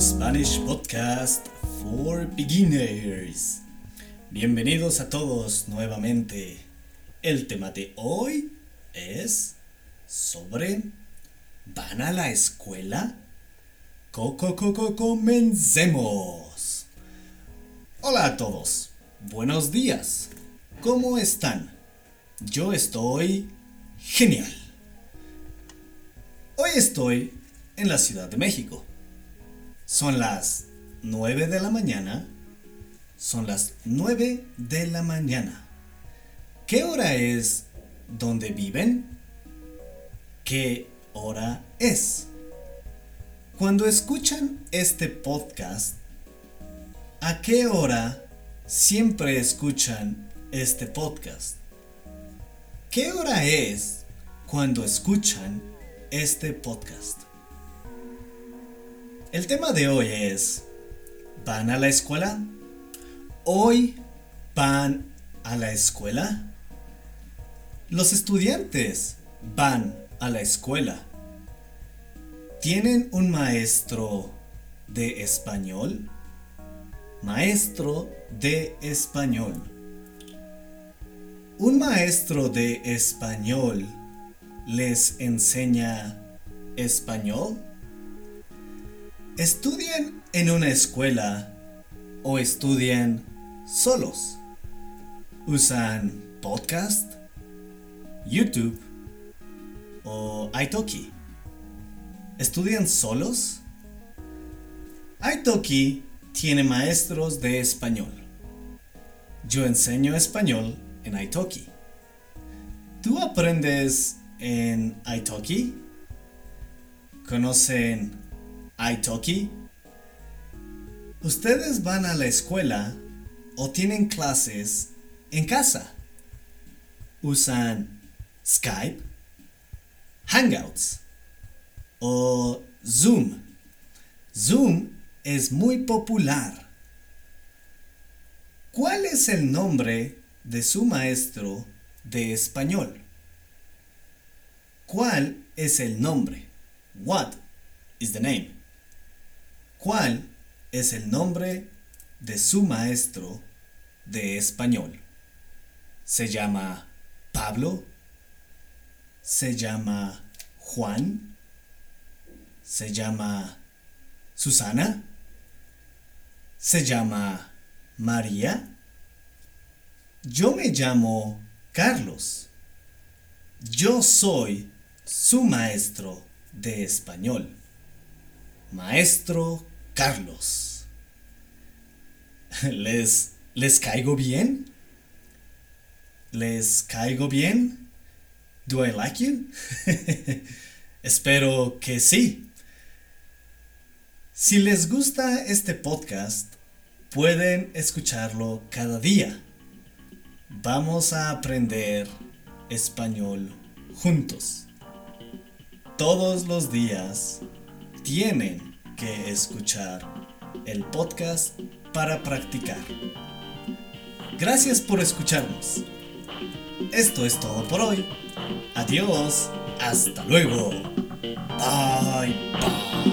Spanish podcast for beginners. Bienvenidos a todos nuevamente. El tema de hoy es sobre ¿Van a la escuela? Coco, coco, comencemos. Hola a todos. Buenos días. ¿Cómo están? Yo estoy genial. Hoy estoy en la Ciudad de México. Son las 9 de la mañana. Son las 9 de la mañana. ¿Qué hora es donde viven? ¿Qué hora es? Cuando escuchan este podcast, ¿a qué hora siempre escuchan este podcast? ¿Qué hora es cuando escuchan este podcast? El tema de hoy es, ¿van a la escuela? ¿Hoy van a la escuela? Los estudiantes van a la escuela. ¿Tienen un maestro de español? Maestro de español. ¿Un maestro de español les enseña español? ¿Estudian en una escuela o estudian solos? ¿Usan podcast, YouTube o Italki? ¿Estudian solos? Italki tiene maestros de español. Yo enseño español en Italki. ¿Tú aprendes en Italki? ¿Conocen Italki? ¿Ustedes van a la escuela o tienen clases en casa? ¿Usan Skype, Hangouts o Zoom? Zoom es muy popular. ¿Cuál es el nombre de su maestro de español? ¿Cuál es el nombre? What is the name? ¿Cuál es el nombre de su maestro de español? ¿Se llama Pablo? ¿Se llama Juan? ¿Se llama Susana? ¿Se llama María? Yo me llamo Carlos. Yo soy su maestro de español. Maestro Carlos. ¿Les, les caigo bien? ¿Les caigo bien? Do I like you? Espero que sí. Si les gusta este podcast, pueden escucharlo cada día. Vamos a aprender español juntos. Todos los días tienen que escuchar el podcast para practicar. Gracias por escucharnos. Esto es todo por hoy. Adiós. Hasta luego. Bye bye.